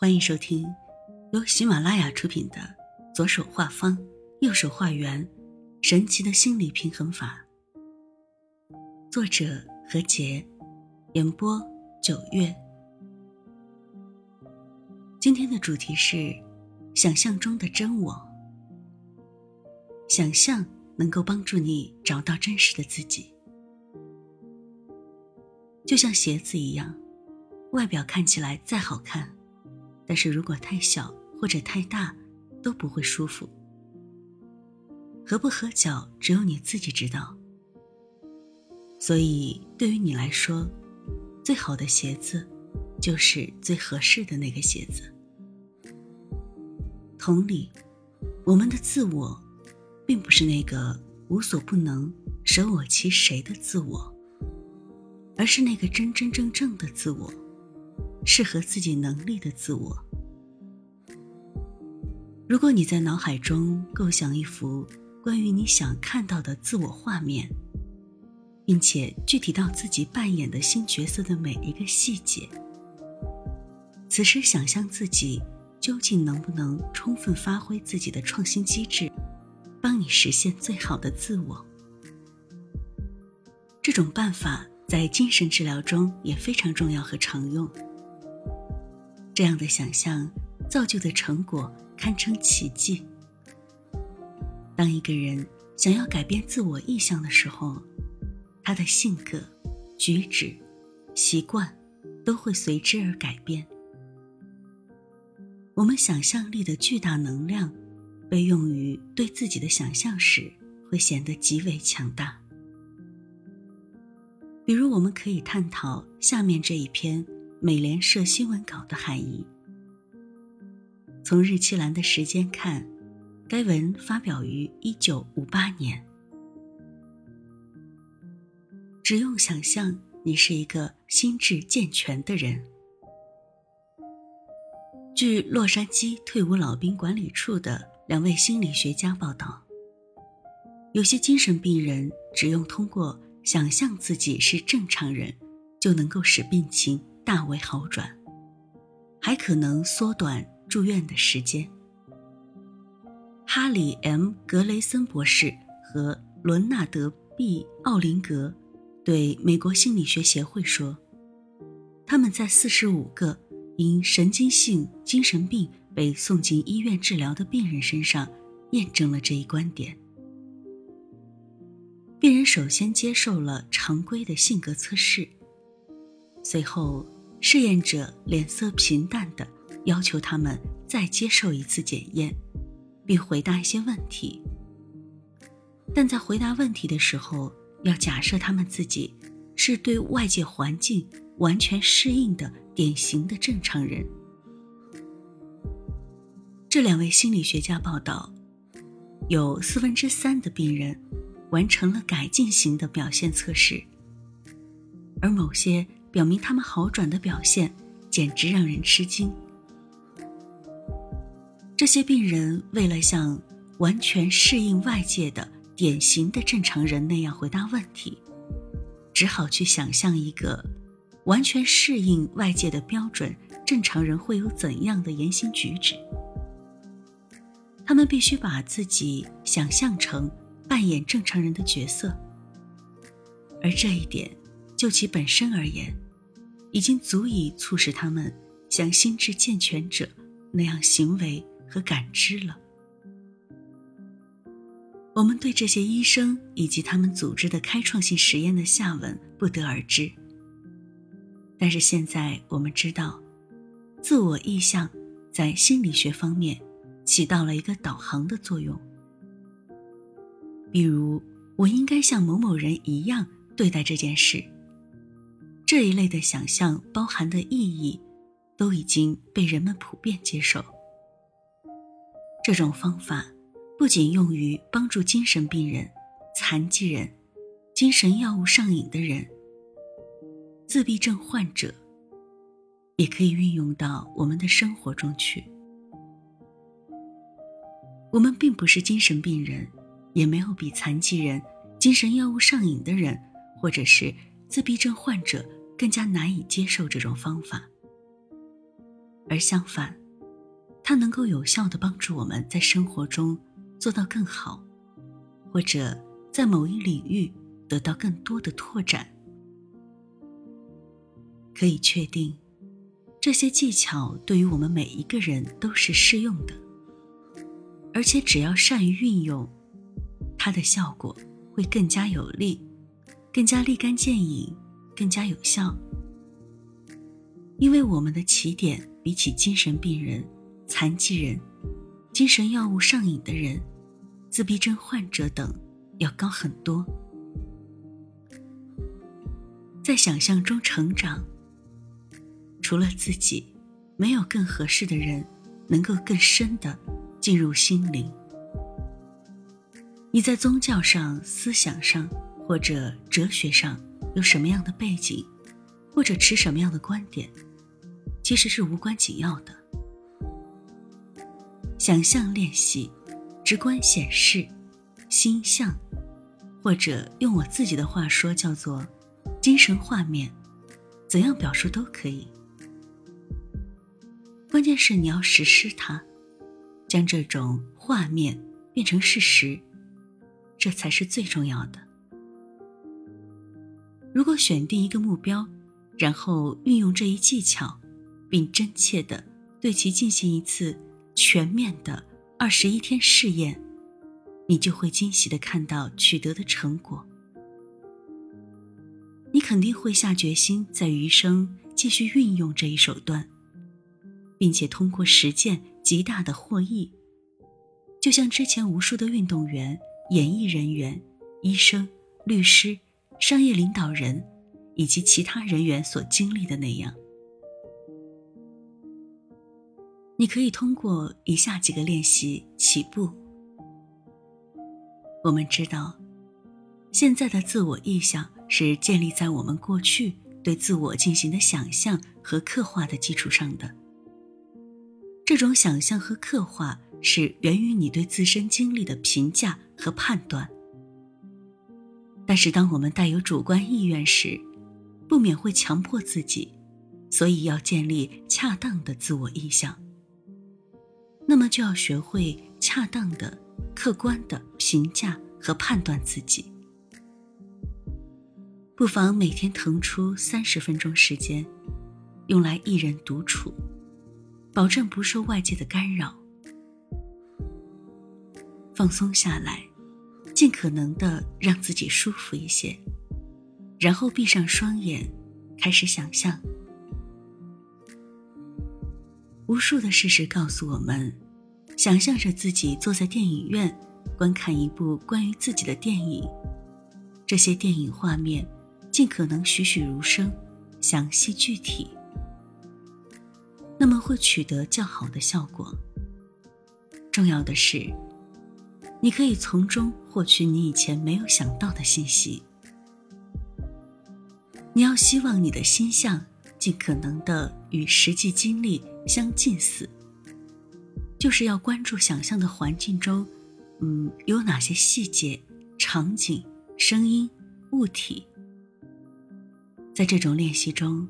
欢迎收听由喜马拉雅出品的《左手画方，右手画圆：神奇的心理平衡法》，作者何洁，演播九月。今天的主题是想象中的真我。想象能够帮助你找到真实的自己，就像鞋子一样，外表看起来再好看。但是如果太小或者太大，都不会舒服。合不合脚，只有你自己知道。所以，对于你来说，最好的鞋子，就是最合适的那个鞋子。同理，我们的自我，并不是那个无所不能、舍我其谁的自我，而是那个真真正正的自我。适合自己能力的自我。如果你在脑海中构想一幅关于你想看到的自我画面，并且具体到自己扮演的新角色的每一个细节，此时想象自己究竟能不能充分发挥自己的创新机制，帮你实现最好的自我。这种办法在精神治疗中也非常重要和常用。这样的想象造就的成果堪称奇迹。当一个人想要改变自我意向的时候，他的性格、举止、习惯都会随之而改变。我们想象力的巨大能量，被用于对自己的想象时，会显得极为强大。比如，我们可以探讨下面这一篇。美联社新闻稿的含义。从日期栏的时间看，该文发表于一九五八年。只用想象，你是一个心智健全的人。据洛杉矶退伍老兵管理处的两位心理学家报道，有些精神病人只用通过想象自己是正常人，就能够使病情。大为好转，还可能缩短住院的时间。哈里 ·M· 格雷森博士和伦纳德 ·B· 奥林格对美国心理学协会说，他们在四十五个因神经性精神病被送进医院治疗的病人身上验证了这一观点。病人首先接受了常规的性格测试，随后。试验者脸色平淡的要求他们再接受一次检验，并回答一些问题。但在回答问题的时候，要假设他们自己是对外界环境完全适应的典型的正常人。这两位心理学家报道，有四分之三的病人完成了改进型的表现测试，而某些。表明他们好转的表现简直让人吃惊。这些病人为了像完全适应外界的典型的正常人那样回答问题，只好去想象一个完全适应外界的标准正常人会有怎样的言行举止。他们必须把自己想象成扮演正常人的角色，而这一点。就其本身而言，已经足以促使他们像心智健全者那样行为和感知了。我们对这些医生以及他们组织的开创性实验的下文不得而知。但是现在我们知道，自我意向在心理学方面起到了一个导航的作用。比如，我应该像某某人一样对待这件事。这一类的想象包含的意义，都已经被人们普遍接受。这种方法不仅用于帮助精神病人、残疾人、精神药物上瘾的人、自闭症患者，也可以运用到我们的生活中去。我们并不是精神病人，也没有比残疾人、精神药物上瘾的人，或者是自闭症患者。更加难以接受这种方法。而相反，它能够有效的帮助我们在生活中做到更好，或者在某一领域得到更多的拓展。可以确定，这些技巧对于我们每一个人都是适用的，而且只要善于运用，它的效果会更加有力，更加立竿见影，更加有效。因为我们的起点比起精神病人。残疾人、精神药物上瘾的人、自闭症患者等要高很多。在想象中成长，除了自己，没有更合适的人能够更深的进入心灵。你在宗教上、思想上或者哲学上有什么样的背景，或者持什么样的观点，其实是无关紧要的。想象练习，直观显示，心象，或者用我自己的话说，叫做精神画面，怎样表述都可以。关键是你要实施它，将这种画面变成事实，这才是最重要的。如果选定一个目标，然后运用这一技巧，并真切的对其进行一次。全面的二十一天试验，你就会惊喜的看到取得的成果。你肯定会下决心在余生继续运用这一手段，并且通过实践极大的获益。就像之前无数的运动员、演艺人员、医生、律师、商业领导人以及其他人员所经历的那样。你可以通过以下几个练习起步。我们知道，现在的自我意向是建立在我们过去对自我进行的想象和刻画的基础上的。这种想象和刻画是源于你对自身经历的评价和判断。但是，当我们带有主观意愿时，不免会强迫自己，所以要建立恰当的自我意向。那么就要学会恰当的、客观的评价和判断自己。不妨每天腾出三十分钟时间，用来一人独处，保证不受外界的干扰，放松下来，尽可能的让自己舒服一些，然后闭上双眼，开始想象。无数的事实告诉我们，想象着自己坐在电影院，观看一部关于自己的电影。这些电影画面尽可能栩栩如生、详细具体，那么会取得较好的效果。重要的是，你可以从中获取你以前没有想到的信息。你要希望你的心象尽可能的与实际经历。相近似，就是要关注想象的环境中，嗯，有哪些细节、场景、声音、物体。在这种练习中，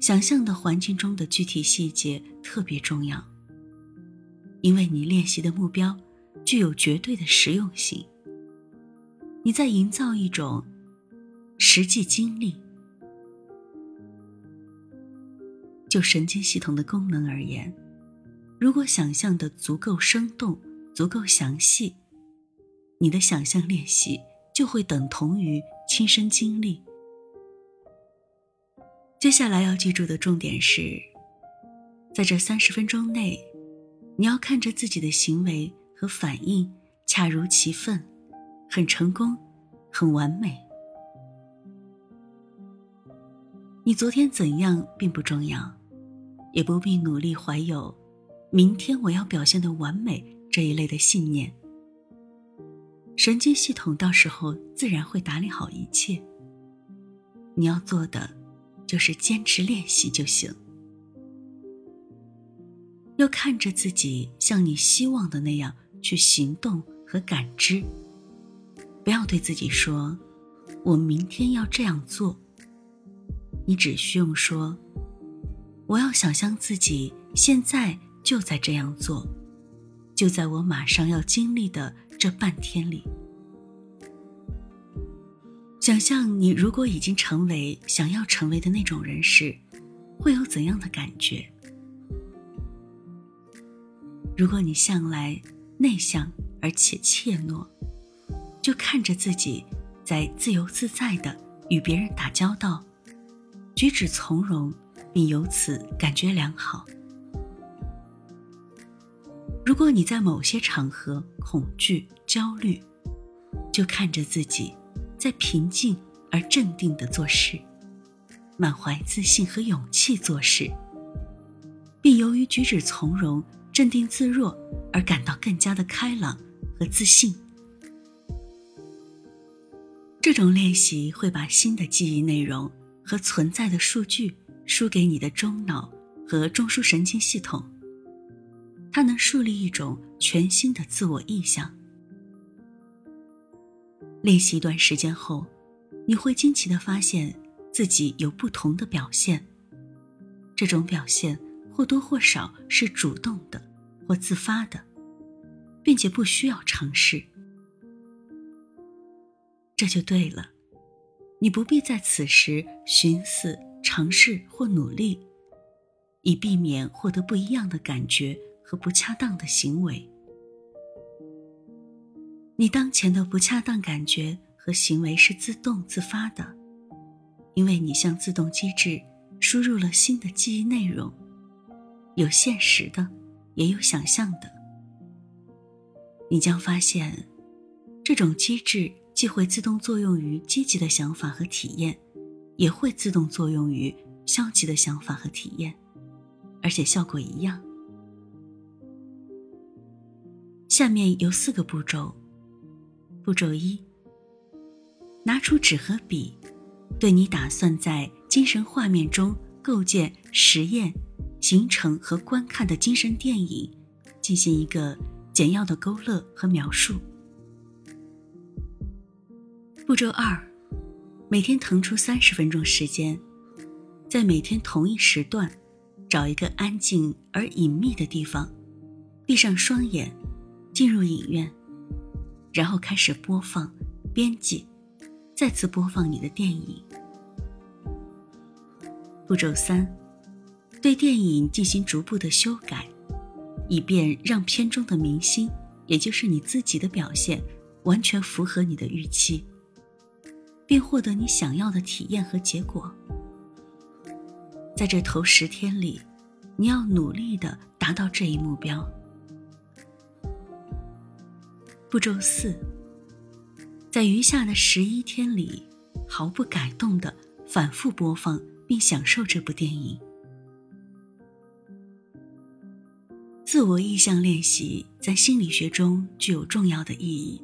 想象的环境中的具体细节特别重要，因为你练习的目标具有绝对的实用性。你在营造一种实际经历。就神经系统的功能而言，如果想象的足够生动、足够详细，你的想象练习就会等同于亲身经历。接下来要记住的重点是，在这三十分钟内，你要看着自己的行为和反应恰如其分，很成功，很完美。你昨天怎样并不重要。也不必努力怀有“明天我要表现的完美”这一类的信念。神经系统到时候自然会打理好一切。你要做的就是坚持练习就行。要看着自己像你希望的那样去行动和感知。不要对自己说：“我明天要这样做。”你只需用说。我要想象自己现在就在这样做，就在我马上要经历的这半天里。想象你如果已经成为想要成为的那种人时，会有怎样的感觉？如果你向来内向而且怯懦，就看着自己在自由自在的与别人打交道，举止从容，并由此感觉良好。如果你在某些场合恐惧、焦虑，就看着自己。在平静而镇定的做事，满怀自信和勇气做事，并由于举止从容、镇定自若而感到更加的开朗和自信。这种练习会把新的记忆内容和存在的数据输给你的中脑和中枢神经系统，它能树立一种全新的自我意向。练习一段时间后，你会惊奇的发现自己有不同的表现。这种表现或多或少是主动的或自发的，并且不需要尝试。这就对了，你不必在此时寻思、尝试或努力，以避免获得不一样的感觉和不恰当的行为。你当前的不恰当感觉和行为是自动自发的，因为你向自动机制输入了新的记忆内容，有现实的，也有想象的。你将发现，这种机制既会自动作用于积极的想法和体验，也会自动作用于消极的想法和体验，而且效果一样。下面有四个步骤。步骤一：拿出纸和笔，对你打算在精神画面中构建、实验、形成和观看的精神电影进行一个简要的勾勒和描述。步骤二：每天腾出三十分钟时间，在每天同一时段，找一个安静而隐秘的地方，闭上双眼，进入影院。然后开始播放、编辑，再次播放你的电影。步骤三，对电影进行逐步的修改，以便让片中的明星，也就是你自己的表现，完全符合你的预期，并获得你想要的体验和结果。在这头十天里，你要努力的达到这一目标。步骤四，在余下的十一天里，毫不改动的反复播放并享受这部电影。自我意向练习在心理学中具有重要的意义。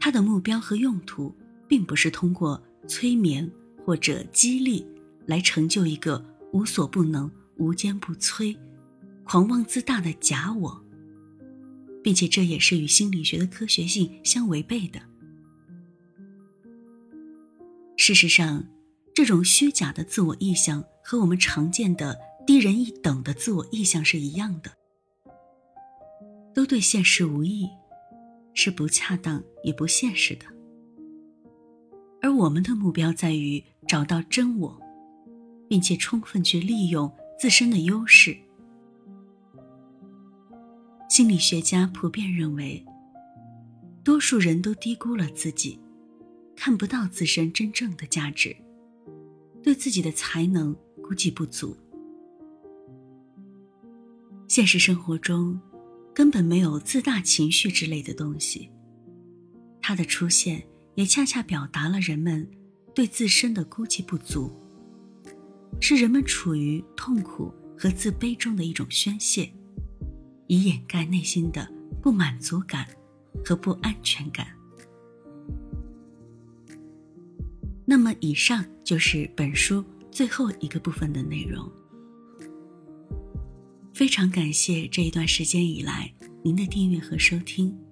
它的目标和用途，并不是通过催眠或者激励来成就一个无所不能、无坚不摧、狂妄自大的假我。并且这也是与心理学的科学性相违背的。事实上，这种虚假的自我意向和我们常见的低人一等的自我意向是一样的，都对现实无益，是不恰当也不现实的。而我们的目标在于找到真我，并且充分去利用自身的优势。心理学家普遍认为，多数人都低估了自己，看不到自身真正的价值，对自己的才能估计不足。现实生活中，根本没有自大情绪之类的东西，它的出现也恰恰表达了人们对自身的估计不足，是人们处于痛苦和自卑中的一种宣泄。以掩盖内心的不满足感和不安全感。那么，以上就是本书最后一个部分的内容。非常感谢这一段时间以来您的订阅和收听。